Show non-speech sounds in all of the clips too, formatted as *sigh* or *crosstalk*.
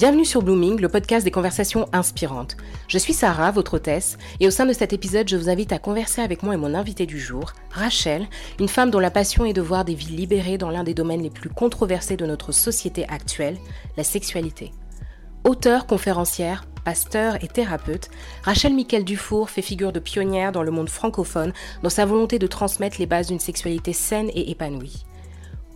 Bienvenue sur Blooming, le podcast des conversations inspirantes. Je suis Sarah, votre hôtesse, et au sein de cet épisode, je vous invite à converser avec moi et mon invité du jour, Rachel, une femme dont la passion est de voir des vies libérées dans l'un des domaines les plus controversés de notre société actuelle, la sexualité. Auteure, conférencière, pasteur et thérapeute, Rachel Miquel Dufour fait figure de pionnière dans le monde francophone dans sa volonté de transmettre les bases d'une sexualité saine et épanouie.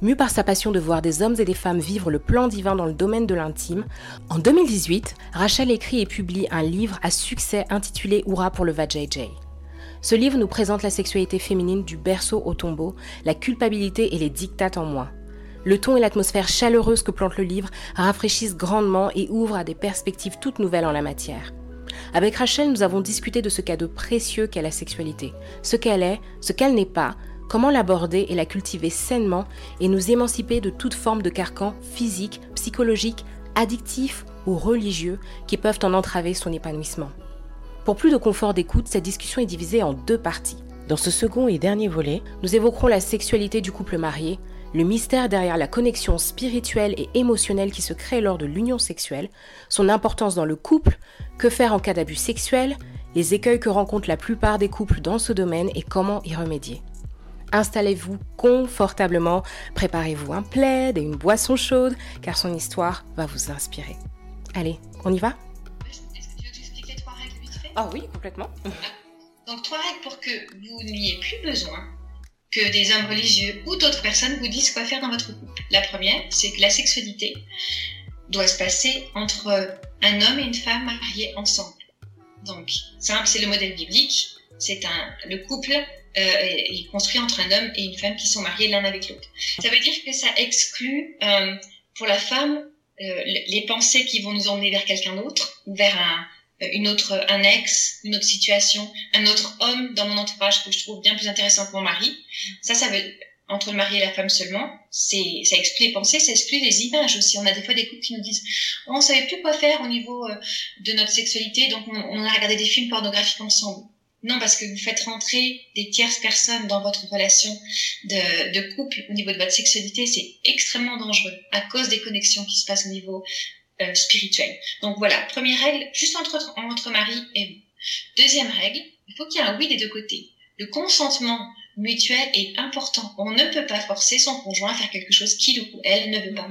Mue par sa passion de voir des hommes et des femmes vivre le plan divin dans le domaine de l'intime, en 2018, Rachel écrit et publie un livre à succès intitulé Oura pour le Vajayjay. Ce livre nous présente la sexualité féminine du berceau au tombeau, la culpabilité et les dictates en moi. Le ton et l'atmosphère chaleureuse que plante le livre rafraîchissent grandement et ouvrent à des perspectives toutes nouvelles en la matière. Avec Rachel, nous avons discuté de ce cadeau précieux qu'est la sexualité, ce qu'elle est, ce qu'elle n'est pas, Comment l'aborder et la cultiver sainement et nous émanciper de toute forme de carcan physique, psychologique, addictif ou religieux qui peuvent en entraver son épanouissement. Pour plus de confort d'écoute, cette discussion est divisée en deux parties. Dans ce second et dernier volet, nous évoquerons la sexualité du couple marié, le mystère derrière la connexion spirituelle et émotionnelle qui se crée lors de l'union sexuelle, son importance dans le couple, que faire en cas d'abus sexuel, les écueils que rencontrent la plupart des couples dans ce domaine et comment y remédier. Installez-vous confortablement, préparez-vous un plaid et une boisson chaude, car son histoire va vous inspirer. Allez, on y va? Est-ce que tu veux t'expliquer trois règles vite fait? Ah oui, complètement. *laughs* Donc trois règles pour que vous n'ayez plus besoin que des hommes religieux ou d'autres personnes vous disent quoi faire dans votre couple. La première, c'est que la sexualité doit se passer entre un homme et une femme mariés ensemble. Donc, simple, c'est le modèle biblique. C'est un, le couple euh, est construit entre un homme et une femme qui sont mariés l'un avec l'autre. Ça veut dire que ça exclut euh, pour la femme euh, les pensées qui vont nous emmener vers quelqu'un d'autre, vers un, une autre, un ex, une autre situation, un autre homme dans mon entourage que je trouve bien plus intéressant que mon mari. Ça, ça veut entre le mari et la femme seulement, c'est ça exclut les pensées, ça exclut les images aussi. On a des fois des couples qui nous disent on savait plus quoi faire au niveau de notre sexualité, donc on, on a regardé des films pornographiques ensemble. Non, parce que vous faites rentrer des tierces personnes dans votre relation de, de couple au niveau de votre sexualité, c'est extrêmement dangereux à cause des connexions qui se passent au niveau euh, spirituel. Donc voilà, première règle, juste entre, entre mari et vous. Deuxième règle, il faut qu'il y ait un oui des deux côtés. Le consentement mutuel est important. On ne peut pas forcer son conjoint à faire quelque chose qu'il ou elle ne veut pas.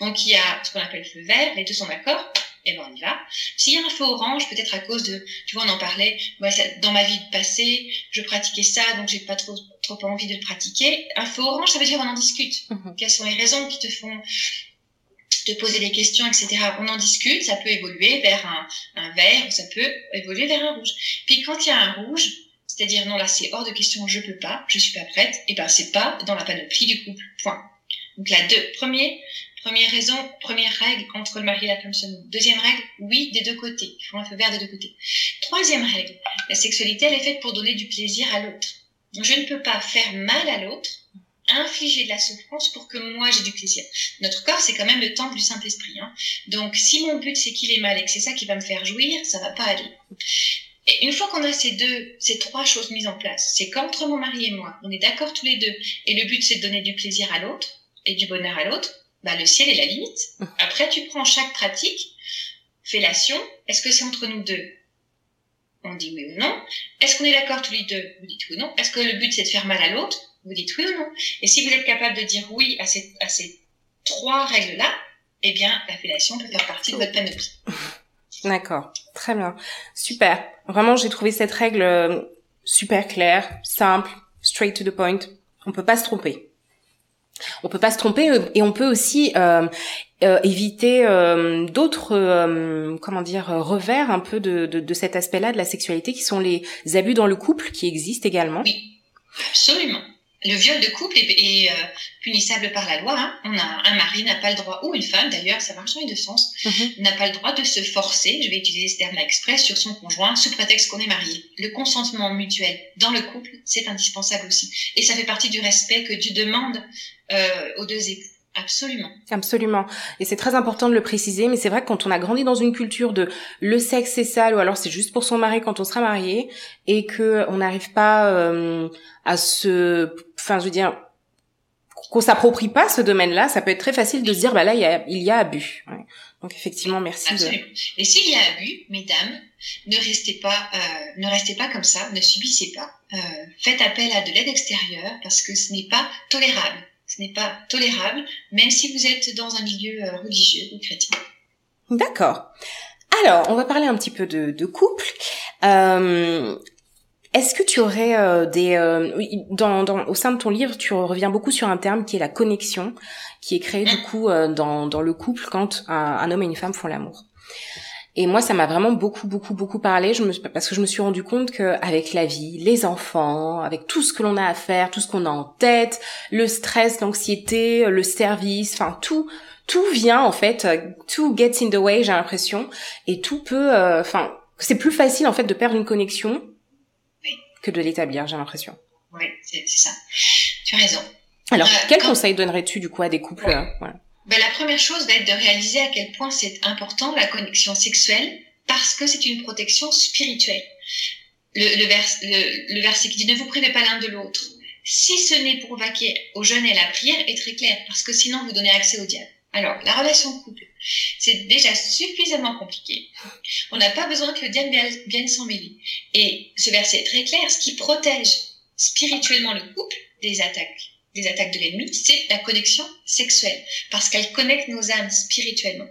Donc il y a ce qu'on appelle le feu vert, les deux sont d'accord, et ben on y va. S'il y a un feu orange, peut-être à cause de, tu vois, on en parlait, moi, dans ma vie passée, je pratiquais ça, donc j'ai pas trop, trop envie de le pratiquer. Un feu orange, ça veut dire on en discute. Mhm. Quelles sont les raisons qui te font te poser des questions, etc. On en discute, ça peut évoluer vers un, un vert, ou ça peut évoluer vers un rouge. Puis quand il y a un rouge, c'est-à-dire non là c'est hors de question, je peux pas, je suis pas prête, et ben c'est pas dans la panoplie du couple. Point. Donc la deux, premier, Première raison, première règle entre le mari et la femme seulement. Deuxième règle, oui, des deux côtés. Il faut un feu vert des deux côtés. Troisième règle, la sexualité, elle est faite pour donner du plaisir à l'autre. Je ne peux pas faire mal à l'autre, infliger de la souffrance pour que moi j'ai du plaisir. Notre corps, c'est quand même le temple du Saint-Esprit. Hein. Donc si mon but c'est qu'il est mal et que c'est ça qui va me faire jouir, ça va pas aller. Et une fois qu'on a ces deux, ces trois choses mises en place, c'est qu'entre mon mari et moi, on est d'accord tous les deux, et le but c'est de donner du plaisir à l'autre et du bonheur à l'autre, bah, le ciel est la limite. *laughs* Après, tu prends chaque pratique, fellation, est-ce que c'est entre nous deux? On dit oui ou non. Est-ce qu'on est d'accord tous les deux? Vous dites oui ou non. Est-ce que le but c'est de faire mal à l'autre? Vous dites oui ou non. Et si vous êtes capable de dire oui à ces, à ces trois règles-là, eh bien, la fellation peut faire partie de votre panoplie. *laughs* D'accord, très bien, super. Vraiment, j'ai trouvé cette règle euh, super claire, simple, straight to the point. On peut pas se tromper. On peut pas se tromper euh, et on peut aussi euh, euh, éviter euh, d'autres comment dire revers un peu de, de, de cet aspect-là de la sexualité qui sont les abus dans le couple qui existent également. Oui, absolument. Le viol de couple est, est euh, punissable par la loi. Hein. On a un mari n'a pas le droit ou une femme d'ailleurs, ça marche dans les deux sens, Mhm. n'a pas le droit de se forcer. Je vais utiliser ce terme express sur son conjoint sous prétexte qu'on est marié. Le consentement mutuel dans le couple, c'est indispensable aussi, et ça fait partie du respect que Dieu demande euh, aux deux époux. Absolument. Absolument. Et c'est très important de le préciser, mais c'est vrai que quand on a grandi dans une culture de le sexe c'est sale ou alors c'est juste pour son mari quand on sera marié et que on n'arrive pas euh, à se, enfin je veux dire qu'on s'approprie pas ce domaine-là, ça peut être très facile de se dire bah là il y a, il y a abus. Donc effectivement, merci. Absolument. Et s'il y a abus, mesdames, ne restez pas, euh, ne restez pas comme ça, ne subissez pas. Euh, faites appel à de l'aide extérieure parce que ce n'est pas tolérable. Ce n'est pas tolérable, même si vous êtes dans un milieu euh, religieux ou chrétien. D'accord. Alors, on va parler un petit peu de, de couple. Euh, est-ce que tu aurais euh, des euh, dans, dans, au sein de ton livre, tu reviens beaucoup sur un terme qui est la connexion, qui est créé du mm. coup euh, dans, dans le couple quand un, homme et une femme font l'amour. Et moi, ça m'a vraiment beaucoup, beaucoup, beaucoup parlé. Je me, parce que je me suis rendu compte que avec la vie, les enfants, avec tout ce que l'on a à faire, tout ce qu'on a en tête, le stress, l'anxiété, le service, enfin tout, tout vient en fait, tout gets in the way, j'ai l'impression, et tout peut, enfin, c'est plus facile en fait de perdre une connexion que de l'établir, j'ai l'impression. Oui, c'est ça. Tu as raison. Alors, euh, quel conseil donnerais-tu du coup à des couples euh, ben, La première chose va être de réaliser à quel point c'est important la connexion sexuelle parce que c'est une protection spirituelle. Le, le, le, le verset qui dit ne vous privez pas l'un de l'autre. Si ce n'est pour vaquer au jeûne et à la prière est très clair parce que sinon vous donnez accès au diable. Alors, la relation couple, c'est déjà suffisamment compliqué. On n'a pas besoin que le diable vienne s'en mêler. Et ce verset est très clair, ce qui protège spirituellement le couple des attaques des attaques de l'ennemi, c'est la connexion sexuelle, parce qu'elle connecte nos âmes spirituellement.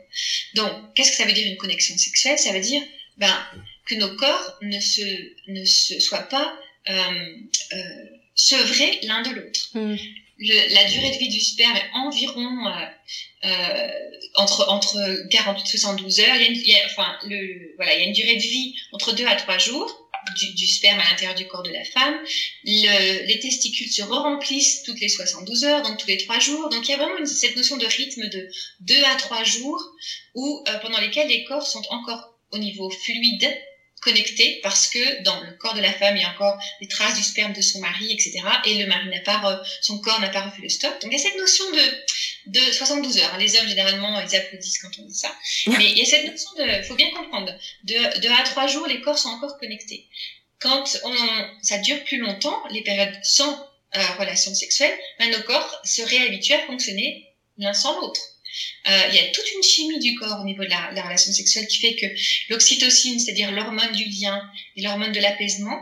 Donc, qu'est-ce que ça veut dire une connexion sexuelle? Ça veut dire ben, que nos corps ne se, ne se soient pas euh, euh, sevrés l'un de l'autre. Hmm le, la durée de vie du sperme est environ euh, euh, entre entre 48 et 72 heures. Il y, a une, il y a, enfin, le, voilà, il y a une durée de vie entre 2 à 3 jours du, du sperme à l'intérieur du corps de la femme. Le, les testicules se remplissent toutes les 72 heures, donc tous les 3 jours. Donc il y a vraiment une, cette notion de rythme de 2 à 3 jours où, euh, pendant lesquels les corps sont encore au niveau fluide connecté parce que dans le corps de la femme, il y a encore des traces du sperme de son mari, etc. Et le mari n'a pas, son corps n'a pas refait le stop. Donc il y a cette notion de, de 72 heures. Les hommes, généralement, ils applaudissent quand on dit ça. *laughs* Mais il y a cette notion de, faut bien comprendre, de, de à trois jours, les corps sont encore connectés. Quand on, ça dure plus longtemps, les périodes sans euh, relation sexuelle, ben, nos corps se réhabituent à fonctionner l'un sans l'autre. Euh, il y a toute une chimie du corps au niveau de la, la relation sexuelle qui fait que l'oxytocine, c'est-à-dire l'hormone du lien et l'hormone de l'apaisement,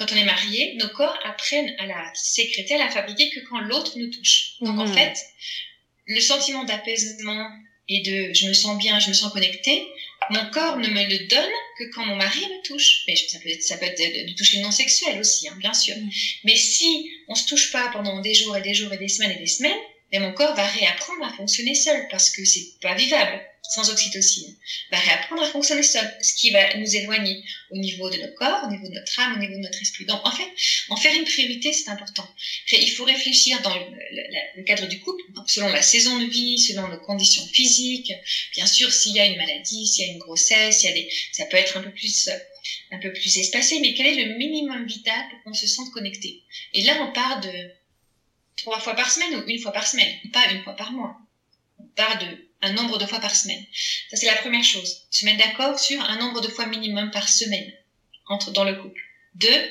quand on est marié, nos corps apprennent à la sécréter, à la fabriquer que quand l'autre nous touche. Donc en mmh. fait, le sentiment d'apaisement et de je me sens bien, je me sens connecté, mon corps ne me le donne que quand mon mari me touche. Mais ça peut être, ça peut être du toucher non sexuel aussi, hein, bien sûr. Mmh. Mais si on se touche pas pendant des jours et des jours et des semaines et des semaines, mais mon corps va réapprendre à fonctionner seul parce que c'est pas vivable sans oxytocine. Va réapprendre à fonctionner seul, ce qui va nous éloigner au niveau de nos corps, au niveau de notre âme, au niveau de notre esprit. Donc en fait, en faire une priorité, c'est important. Il faut réfléchir dans le, cadre du couple, selon la saison de vie, selon nos conditions physiques. Bien sûr, s'il y a une maladie, s'il y a une grossesse, il y a des, ça peut être un peu plus un peu plus espacé, mais quel est le minimum vital pour qu'on se sente connecté? Et là, on part de trois fois par semaine ou une fois par semaine, pas une fois par mois. On parle de un nombre de fois par semaine. Ça, c'est la première chose. Se mettre d'accord sur un nombre de fois minimum par semaine entre dans le couple. Deux,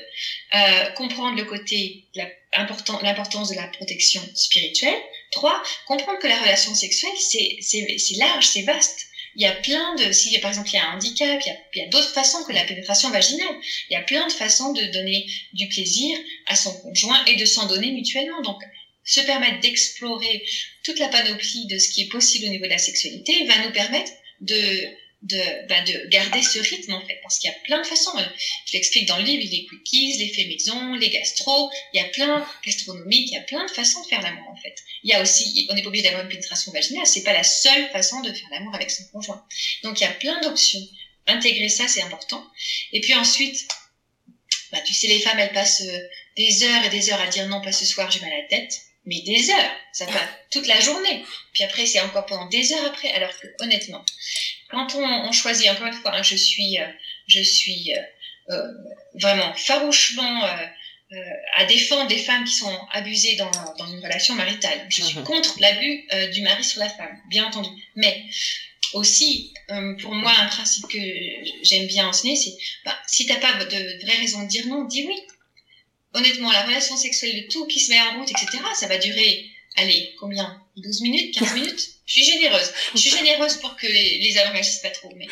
euh, comprendre le côté, l'importance de la protection spirituelle. Trois, comprendre que la relation sexuelle, c'est large, c'est vaste. Il y a plein de, si par exemple il y a un handicap, il y a, a d'autres façons que la pénétration vaginale. Il y a plein de façons de donner du plaisir à son conjoint et de s'en donner mutuellement. Donc se permettre d'explorer toute la panoplie de ce qui est possible au niveau de la sexualité va nous permettre de de, bah de garder ce rythme en fait parce qu'il y a plein de façons. Je l'explique dans le livre les quickies les faits maison les gastro il y a plein gastronomiques il y a plein de façons de faire l'amour en fait. Il y a aussi on n'est pas obligé d'avoir une pénétration vaginale c'est pas la seule façon de faire l'amour avec son conjoint. Donc il y a plein d'options. Intégrer ça c'est important. Et puis ensuite bah, tu sais les femmes elles passent euh, des heures et des heures à dire non pas ce soir j'ai mal à la tête mais des heures, ça va toute la journée. Puis après, c'est encore pendant des heures après. Alors que honnêtement, quand on, on choisit, encore une fois, hein, je suis, euh, je suis euh, euh, vraiment farouchement à défendre des femmes qui sont abusées dans, dans une relation maritale. Je suis mhm. contre l'abus du mari sur la femme, bien entendu. Mais aussi, pour moi, un principe que j'aime bien enseigner, c'est bah, si t'as pas de vraie raison de dire non, dis oui honnêtement, la relation sexuelle de tout qui se met en route, etc., ça va durer, allez, combien? 12 minutes? 15 minutes? Je suis généreuse. Je suis généreuse pour que les, les hommes réagissent pas trop, mais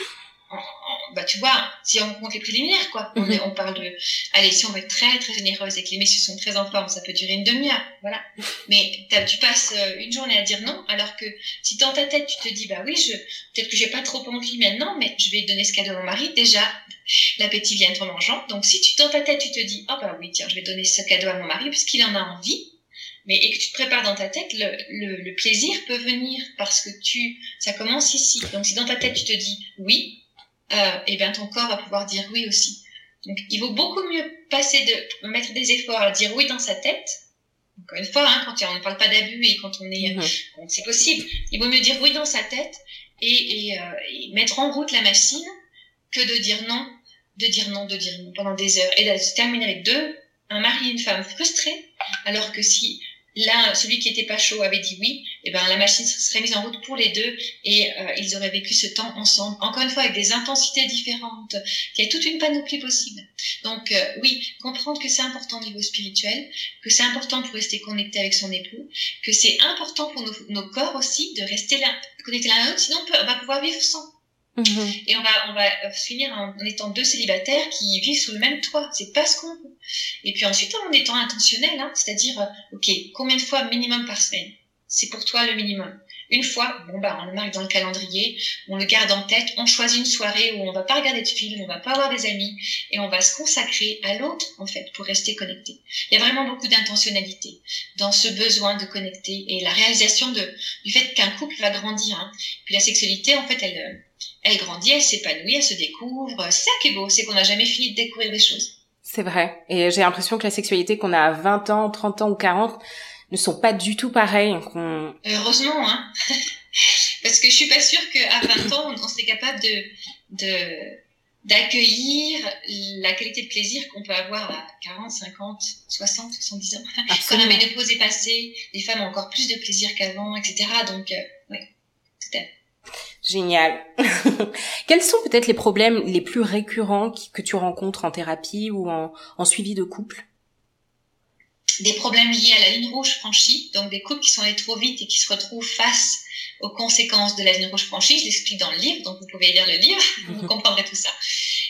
bah tu vois, si on compte les préliminaires, quoi, on, mhm. on, parle de, allez, si on veut être très très généreuse et que les messieurs sont très en forme, ça peut durer une demi-heure, voilà. Mais tu passes euh, une journée à dire non, alors que si dans ta tête tu te dis, bah oui, je, peut-être que j'ai pas trop envie maintenant, mais je vais donner ce cadeau à mon mari, déjà, l'appétit vient en mangeant. Donc si tu, dans ta tête tu te dis, oh bah oui, tiens, je vais donner ce cadeau à mon mari puisqu'il en a envie, mais et que tu te prépares dans ta tête, le, le, le plaisir peut venir parce que tu, ça commence ici. Donc si dans ta tête tu te dis oui, euh, et bien ton corps va pouvoir dire oui aussi. Donc il vaut beaucoup mieux passer de mettre des efforts à dire oui dans sa tête. Encore une fois, hein, quand on ne parle pas d'abus et quand on est, mhm. c'est possible. Il vaut mieux dire oui dans sa tête et, et, euh, et, mettre en route la machine que de dire non, de dire non, de dire non pendant des heures et de se terminer avec deux, un mari et une femme frustrés, alors que si là, celui qui était pas chaud avait dit oui, et eh ben la machine serait mise en route pour les deux et euh, ils auraient vécu ce temps ensemble, encore une fois avec des intensités différentes, qu'il y a toute une panoplie possible. Donc euh, oui, comprendre que c'est important au niveau spirituel, que c'est important pour rester connecté avec son époux, que c'est important pour nos, corps aussi de rester là, connectés l'un à l'autre, sinon on, on va pouvoir vivre sans. Mhm. Et on va, on va euh, finir en, étant deux célibataires qui vivent sous le même toit. C'est pas ce qu'on veut. Et puis ensuite, en étant intentionnel, hein, c'est-à-dire, euh, ok, combien de fois minimum par semaine? C'est pour toi le minimum. Une fois, bon bah on le marque dans le calendrier, on le garde en tête, on choisit une soirée où on va pas regarder de film, on va pas avoir des amis et on va se consacrer à l'autre en fait pour rester connecté. Il y a vraiment beaucoup d'intentionnalité dans ce besoin de connecter et la réalisation de du fait qu'un couple va grandir. Hein. Puis la sexualité en fait elle euh, elle grandit, elle s'épanouit, elle se découvre. C'est ça qui est beau, c'est qu'on n'a jamais fini de découvrir des choses. C'est vrai. Et j'ai l'impression que la sexualité qu'on a à 20 ans, 30 ans ou 40 ne sont pas du tout pareilles. Heureusement, hein. *laughs* Parce que je suis pas sûre qu'à 20 ans, on, serait capable de, de, d'accueillir la qualité de plaisir qu'on peut avoir à 40, 50, 60, 70 ans. *laughs* Quand la ménopause est passée, les femmes ont encore plus de plaisir qu'avant, etc. Donc, euh, oui, tout à fait. Génial. *laughs* Quels sont peut-être les problèmes les plus récurrents que tu rencontres en thérapie ou en, en suivi de couple? Des problèmes liés à la ligne rouge franchie, donc des couples qui sont allés trop vite et qui se retrouvent face aux conséquences de la ligne rouge franchie. Je l'explique dans le livre, donc vous pouvez lire le livre, *laughs* vous comprendrez tout ça.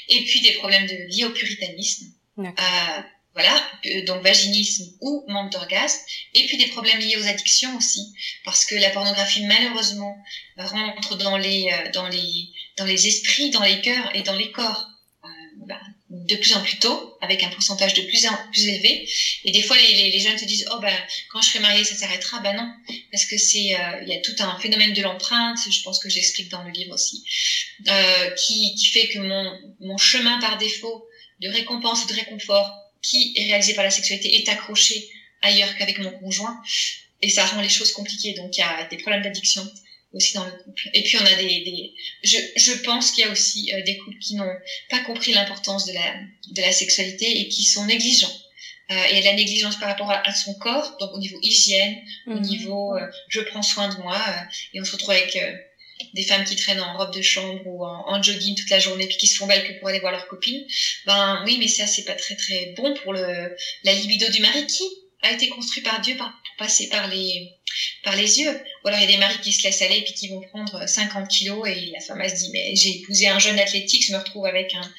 Et puis des problèmes de, liés au puritanisme. Euh, voilà, donc vaginisme ou manque d'orgasme, et puis des problèmes liés aux addictions aussi, parce que la pornographie malheureusement rentre dans les euh, dans les dans les esprits, dans les cœurs et dans les corps euh, bah, de plus en plus tôt, avec un pourcentage de plus en plus élevé. Et des fois, les, les, jeunes se disent oh ben quand je serai mariée, ça s'arrêtera. Ben non, parce que c'est euh, il y a tout un phénomène de l'empreinte. Je pense que j'explique dans le livre aussi, qui qui fait que mon mon chemin par défaut de récompense ou de réconfort qui est réalisé par la sexualité est accroché ailleurs qu'avec mon conjoint. Et ça rend les choses compliquées. Donc il y a des problèmes d'addiction aussi dans le couple. Et puis on a des, des... Je, je pense qu'il y a aussi euh, des couples qui n'ont pas compris l'importance de la, de la sexualité et qui sont négligents. Euh, et la négligence par rapport à, son corps, donc au niveau hygiène, au mhm. niveau euh, je prends soin de moi, euh, et on se retrouve avec des femmes qui traînent en robe de chambre ou en, jogging toute la journée puis qui se font belles que pour aller voir leurs copines, ben oui, mais ça c'est pas très très bon pour le la libido du mari qui a été construit par Dieu pour passer par les par les yeux. Ou alors il y a des maris qui se laissent aller puis qui vont prendre 50 kilos et la femme elle se dit mais j'ai épousé un jeune athlétique, je me retrouve avec un,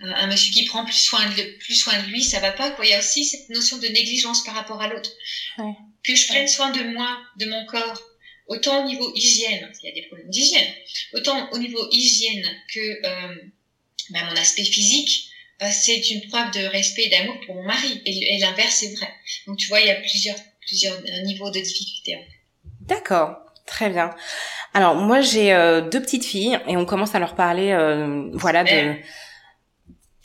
un, monsieur qui prend plus soin de plus soin de lui, ça va pas quoi. Il y a aussi cette notion de négligence par rapport à l'autre. Ouais. Que je prenne soin de moi, de mon corps, autant au niveau hygiène, il y a des problèmes d'hygiène, autant au niveau hygiène que euh, ben, mon aspect physique, euh, c'est une preuve de respect et d'amour pour mon mari. Et, l'inverse est vrai. Donc tu vois, il y a plusieurs, plusieurs euh, niveaux de difficulté. D'accord, très bien. Alors moi j'ai euh, deux petites filles et on commence à leur parler, voilà, de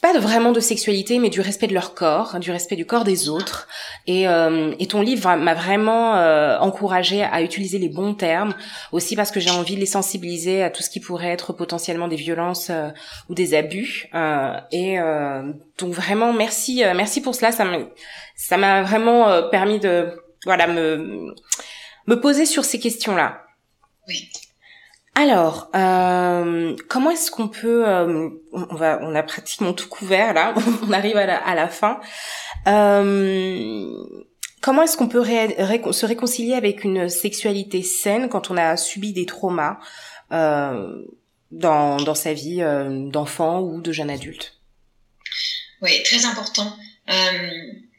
pas vraiment de sexualité, mais du respect de leur corps, du respect du corps des autres. Et, euh, et ton livre m'a vraiment euh, encouragé à utiliser les bons termes, aussi parce que j'ai envie de les sensibiliser à tout ce qui pourrait être potentiellement des violences euh, ou des abus. Euh, et donc vraiment merci, merci pour cela. Ça m'a ça m'a vraiment permis de voilà me me poser sur ces questions-là. Oui. Alors, euh, comment est-ce qu'on peut, euh, on va, on a pratiquement tout couvert là, *laughs* on arrive à la, fin. Euh, comment est-ce qu'on peut se réconcilier avec une sexualité saine quand on a subi des traumas dans, dans sa vie d'enfant ou de jeune adulte? Oui, très important.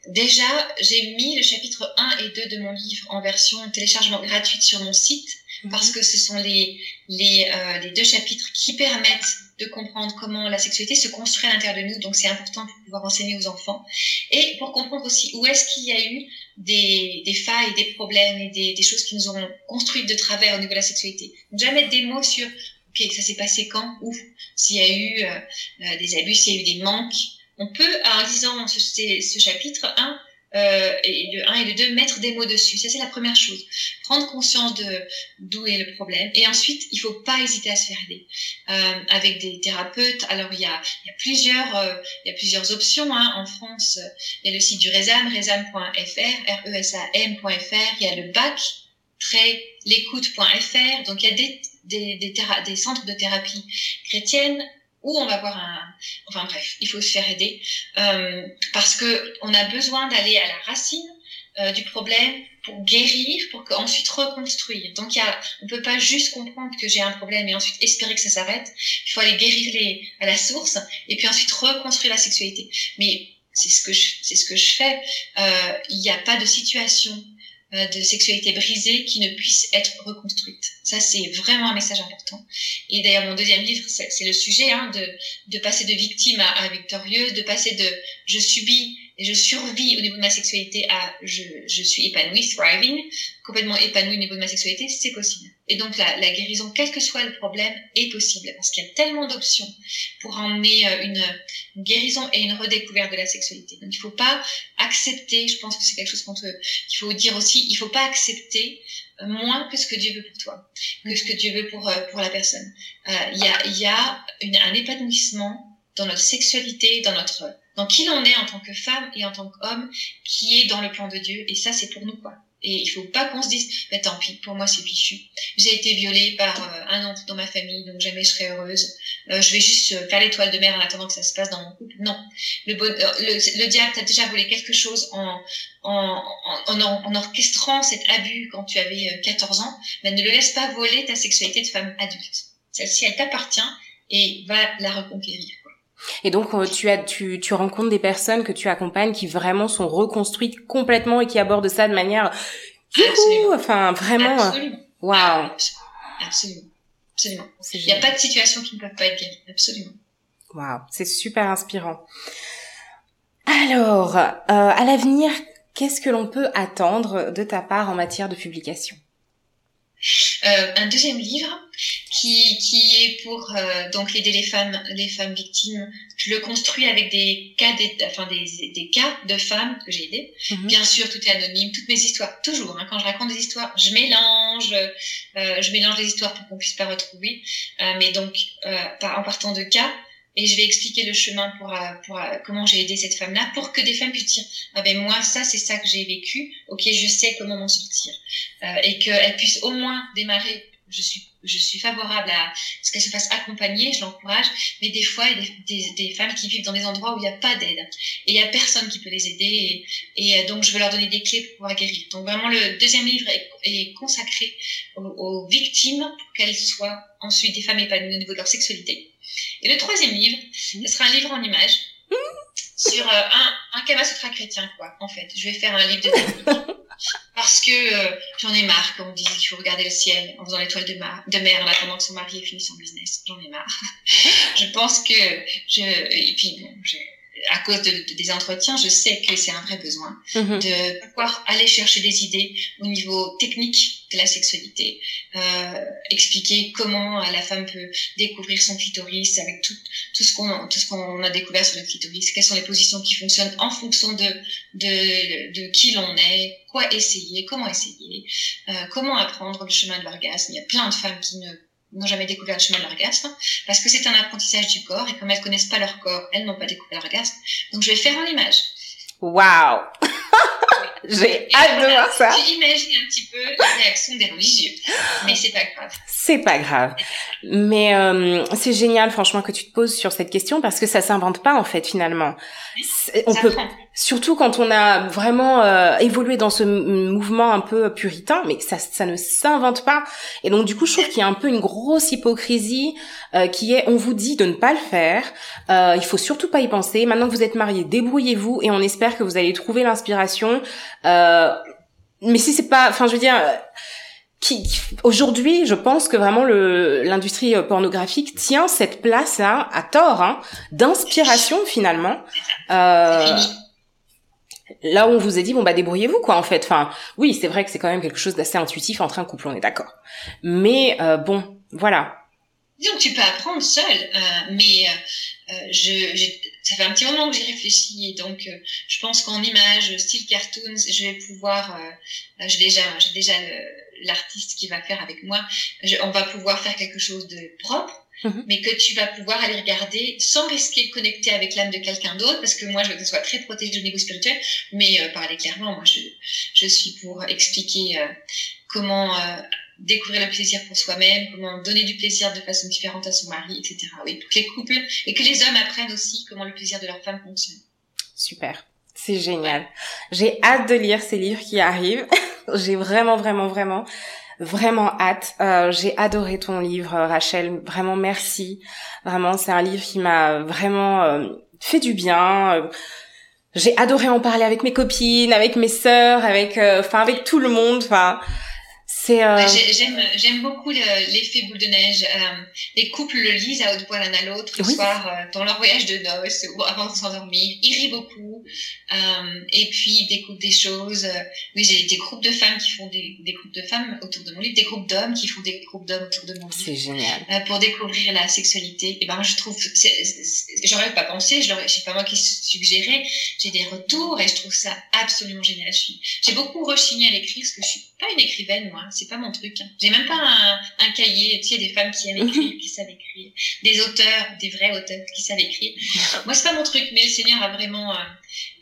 Déjà, j'ai mis le chapitre 1 et 2 de mon livre en version téléchargement gratuite sur mon site mhm. parce que ce sont les, les, euh, les deux chapitres qui permettent de comprendre comment la sexualité se construit à l'intérieur de nous. Donc, c'est important pour pouvoir enseigner aux enfants. Et pour comprendre aussi où est-ce qu'il y a eu des, des failles, des problèmes et des, des, choses qui nous ont construites de travers au niveau de la sexualité. Donc, jamais des mots sur, OK, ça s'est passé quand, où, s'il y a eu euh, euh, des abus, s'il y a eu des manques. On peut, en lisant ce, ce chapitre 1, euh, et le 1 et le 2, mettre des mots dessus. Ça, c'est la première chose. Prendre conscience de d'où est le problème. Et ensuite, il faut pas hésiter à se faire aider. Euh, avec des thérapeutes, alors il y a, y a plusieurs, euh, y a plusieurs options. Hein. En France, il y a le site du RESAM, resam.fr, R-E-S-A-M.fr. Il y a le BAC, l'écoute.fr. Donc, il y a des, des, des centres de thérapie chrétienne ou on va voir un, enfin bref, il faut se faire aider euh, parce que on a besoin d'aller à la racine euh, du problème pour guérir, pour ensuite reconstruire. Donc y a, on peut pas juste comprendre que j'ai un problème et ensuite espérer que ça s'arrête. Il faut aller guérir les à la source et puis ensuite reconstruire la sexualité. Mais c'est ce que je, c'est ce que je fais. Euh, il n'y a pas de situation euh, de sexualité brisée qui ne puisse être reconstruite. Ça, c'est vraiment un message important. Et d'ailleurs, mon deuxième livre, c'est le sujet hein, de, de passer de victime à victorieuse, de passer de je subis et je survis au niveau de ma sexualité à je, je suis épanouie, thriving, complètement épanouie au niveau de ma sexualité, c'est possible. Et donc la, la, guérison, quel que soit le problème, est possible parce qu'il y a tellement d'options pour emmener euh, une, guérison et une redécouverte de la sexualité. Donc il faut pas accepter, je pense que c'est quelque chose qu'on qu'il faut dire aussi, il faut pas accepter euh, moins que ce que Dieu veut pour toi, que ce que Dieu veut pour, euh, pour la personne. Il y a, y a une, un épanouissement dans notre sexualité, dans notre dans qui l'on est en tant que femme et en tant qu'homme, qui est dans le plan de Dieu. Et ça, c'est pour nous, quoi. Et il faut pas qu'on se dise, mais tant pis, pour moi c'est fichu. J'ai été violée par euh, un oncle dans ma famille, donc jamais je serai heureuse. Euh, je vais juste euh, faire l'étoile de mer en attendant que ça se passe dans mon couple. Non, le, le diable t'a déjà volé quelque chose en en, en, en, orchestrant cet abus quand tu avais 14 ans. Mais ne le laisse pas voler ta sexualité de femme adulte. Celle-ci, elle t'appartient et va la reconquérir. Et donc euh, tu as tu tu rencontres des personnes que tu accompagnes qui vraiment sont reconstruites complètement et qui abordent ça de manière Absolument. enfin vraiment euh, Absolument. waouh. Absolument. Absolument. Il n'y a pas de situation qui ne peut pas être guérie. Absolument. Waouh, c'est super inspirant. Alors, euh, à l'avenir, qu'est-ce que l'on peut attendre de ta part en matière de publication? Euh, un deuxième livre qui, qui est pour euh, donc aider les femmes les femmes victimes. Je le construis avec des cas des, enfin des, des cas de femmes que j'ai aidées. Mhm. Bien sûr, tout est anonyme, toutes mes histoires toujours. Hein, quand je raconte des histoires, je mélange euh, je mélange les histoires pour qu'on puisse pas retrouver. Euh, mais donc euh, en partant de cas et je vais expliquer le chemin pour, euh, pour euh, comment j'ai aidé cette femme-là pour que des femmes puissent dire ah ben moi ça c'est ça que j'ai vécu. Ok je sais comment m'en sortir. Euh, et qu'elle puisse au moins démarrer. Je suis je suis favorable à ce qu'elle se fasse accompagner je l'encourage. Mais des fois il y a des, des, femmes qui vivent dans des endroits où il n'y a pas d'aide. Et il y a personne qui peut les aider. Et, et, donc je veux leur donner des clés pour pouvoir guérir. Donc vraiment le deuxième livre est, est consacré aux, aux victimes pour qu'elles soient ensuite des femmes épanouies au niveau de leur sexualité et le troisième livre, ce sera un livre en images sur euh, un, un Kama Sutra chrétien, quoi, en fait. Je vais faire un livre de technique. *laughs* Parce que euh, j'en ai marre, comme on dit, qu'il faut regarder le ciel en faisant l'étoile de, de mer en attendant que son mari ait fini son business. J'en ai marre. *laughs* je pense que je, et puis bon, j'ai à cause de, de, des entretiens, je sais que c'est un vrai besoin mm-hmm. de pouvoir aller chercher des idées au niveau technique de la sexualité, euh, expliquer comment la femme peut découvrir son clitoris avec tout, tout ce qu'on tout ce qu'on a découvert sur le clitoris, quelles sont les positions qui fonctionnent en fonction de de, de qui l'on est, quoi essayer, comment essayer, euh, comment apprendre le chemin de l'orgasme. Il y a plein de femmes qui ne n'ont jamais découvert le chemin de l'orgasme, parce que c'est un apprentissage du corps, et comme elles connaissent pas leur corps, elles n'ont pas découvert l'orgasme. Donc je vais faire en image. Waouh *laughs* J'ai hâte de voir ça. J'imagine un petit peu la réaction des religieux, mais c'est pas grave. C'est pas grave. Mais euh, c'est génial, franchement, que tu te poses sur cette question parce que ça s'invente pas en fait finalement. On peut, Surtout quand on a vraiment euh, évolué dans ce mouvement un peu puritain, mais ça, ça ne s'invente pas. Et donc du coup, je trouve qu'il y a un peu une grosse hypocrisie euh, qui est on vous dit de ne pas le faire, euh, il faut surtout pas y penser. Maintenant que vous êtes mariés, débrouillez-vous et on espère que vous allez trouver l'inspiration. Euh, mais si c'est pas, enfin je veux dire. Qui, aujourd'hui, je pense que vraiment l'industrie pornographique tient cette place là à tort, hein, d'inspiration finalement. Euh, là où on vous a dit bon bah débrouillez-vous quoi en fait. Enfin oui c'est vrai que c'est quand même quelque chose d'assez intuitif entre un couple on est d'accord. Mais euh, bon voilà. Disons que tu peux apprendre seul euh, mais euh, je, ça fait un petit moment que j'y réfléchis donc je pense qu'en image style cartoons je vais pouvoir j'ai déjà j'ai déjà l'artiste qui va faire avec moi on va pouvoir faire quelque chose de propre Mhm. mais que tu vas pouvoir aller regarder sans risquer de connecter avec l'âme de quelqu'un d'autre, parce que moi, je veux que ce soit très protégé au niveau spirituel, mais euh, parler clairement, moi, je, je suis pour expliquer euh, comment euh, découvrir le plaisir pour soi-même, comment donner du plaisir de façon différente à son mari, etc. Oui, pour que les couples, et que les hommes apprennent aussi comment le plaisir de leur femme fonctionne. Super. C'est génial. J'ai hâte de lire ces livres qui arrivent. *laughs* J'ai vraiment, vraiment, vraiment vraiment hâte. Euh, j'ai adoré ton livre, Rachel. Vraiment merci. Vraiment, c'est un livre qui m'a vraiment euh, fait du bien. Euh, j'ai adoré en parler avec mes copines, avec mes sœurs, avec, enfin, avec tout le monde. Enfin. Euh... J'aime j'aime beaucoup l'effet boule de neige. Euh, les couples le lisent à haute voix l'un à l'autre le soir euh, dans leur voyage de noces ou avant de s'endormir. Ils rient beaucoup euh, et puis ils découvrent des choses. Oui, j'ai des groupes de femmes qui font des, des groupes de femmes autour de mon livre, des groupes d'hommes qui font des groupes d'hommes autour de mon livre. C'est génial. pour découvrir la sexualité. Et ben je trouve, j'aurais pas pensé, je sais pas moi qui suggérais. J'ai des retours et je trouve ça absolument génial. J'ai beaucoup rechigné à l'écrire parce que je suis pas une écrivaine moi c'est pas mon truc. J'ai même pas un, un cahier. Tu sais, des femmes qui aiment écrire, qui savent écrire, des auteurs, des vrais auteurs qui savent écrire. *laughs* Moi, c'est pas mon truc, mais le Seigneur a vraiment euh,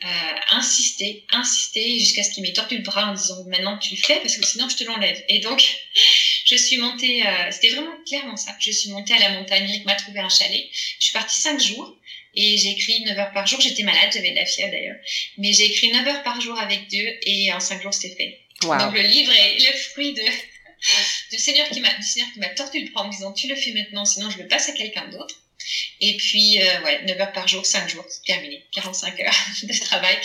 euh, insisté, insisté jusqu'à ce qu'il m'ait tordu le bras en disant maintenant tu le fais parce que sinon je te l'enlève. Et donc, *laughs* je suis montée. Euh, C'était vraiment clairement ça. Je suis montée à la montagne. Eric m'a trouvé un chalet. Je suis partie cinq jours. Et j'ai écrit 9 heures par jour. J'étais malade, j'avais de la fièvre d'ailleurs. Mais j'ai écrit 9 heures par jour avec Dieu et en 5 jours c'était fait. Donc le livre est le fruit de, du Seigneur qui m'a, tordu le bras en me disant tu le fais maintenant, sinon je le passe à quelqu'un d'autre. Et puis, euh, ouais, 9 heures par jour, 5 jours, terminé. 45 heures *laughs* de travail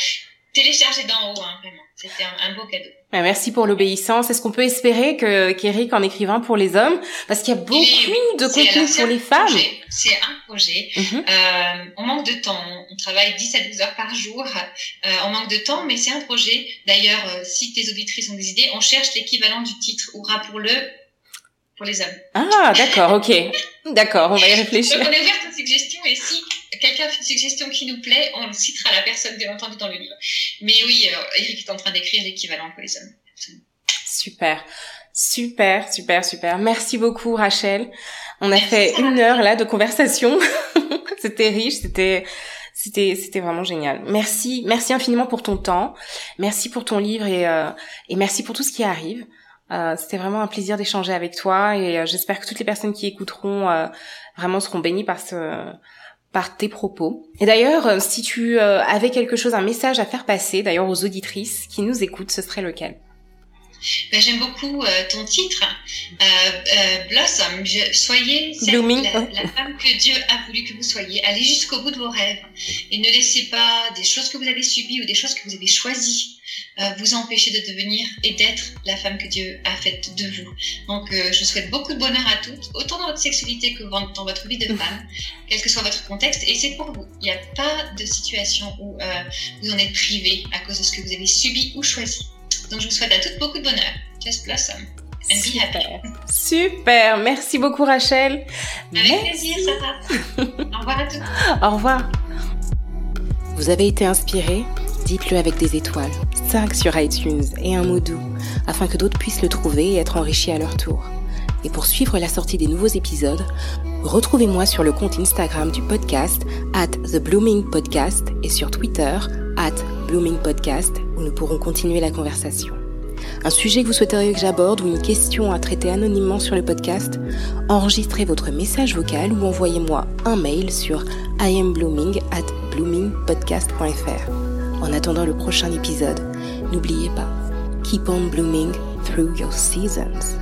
téléchargé d'en haut, hein, vraiment. C'était un, beau cadeau. Bah, merci pour l'obéissance. Est-ce qu'on peut espérer que qu'Eric en écrivain pour les hommes Parce qu'il y a beaucoup de contenu pour les femmes. C'est un projet. Mhm. euh, on manque de temps. On travaille 10 à 12 heures par jour. Euh, on manque de temps, mais c'est un projet. D'ailleurs, euh, si tes auditrices ont des idées, on cherche l'équivalent du titre Aura pour le pour les hommes. Ah, d'accord, ok. d'accord, on va y *laughs* réfléchir. Donc, on est ouvert aux suggestions et si quelqu'un fait une suggestion qui nous plaît, on citera la personne bien entendu dans le livre. Mais oui, euh, Eric est en train d'écrire l'équivalent pour les hommes. Super. Super, super, super. Merci beaucoup, Rachel. On a fait une heure là de conversation. *laughs* c'était riche, c'était, c'était, c'était vraiment génial. Merci, merci infiniment pour ton temps. Merci pour ton livre et, euh, et merci pour tout ce qui arrive. Euh, c'était vraiment un plaisir d'échanger avec toi et euh, j'espère que toutes les personnes qui écouteront euh, vraiment seront bénies par ce par tes propos. Et d'ailleurs, si tu avais quelque chose, un message à faire passer, d'ailleurs aux auditrices qui nous écoutent, ce serait lequel? Ben, J'aime beaucoup ton titre, Blossom. soyez la, la, femme que Dieu a voulu que vous soyez. Allez jusqu'au bout de vos rêves et ne laissez pas des choses que vous avez subies ou des choses que vous avez choisies euh, vous empêcher de devenir et d'être la femme que Dieu a faite de vous. Donc, euh, je souhaite beaucoup de bonheur à toutes, autant dans votre sexualité que dans votre vie de femme, *laughs* quel que soit votre contexte. Et c'est pour vous. Il n'y a pas de situation où euh, vous en êtes privé à cause de ce que vous avez subi ou choisi. Donc, je vous souhaite à toutes beaucoup de bonheur. Just blossom. And be happy. Super. Merci beaucoup, Rachel. Avec plaisir, Sarah. *laughs* Au revoir à tous. Au revoir. Vous avez été inspiré? Dites-le avec des étoiles, 5 sur iTunes et un mot doux, afin que d'autres puissent le trouver et être enrichis à leur tour. Et pour suivre la sortie des nouveaux épisodes, retrouvez-moi sur le compte Instagram du podcast, at The Blooming Podcast, et sur Twitter, at Blooming Podcast, où nous pourrons continuer la conversation. Un sujet que vous souhaiteriez que j'aborde ou une question à traiter anonymement sur le podcast, enregistrez votre message vocal ou envoyez-moi un mail sur iamblooming at bloomingpodcast.fr. En attendant le prochain épisode, n'oubliez pas, keep on blooming through your seasons.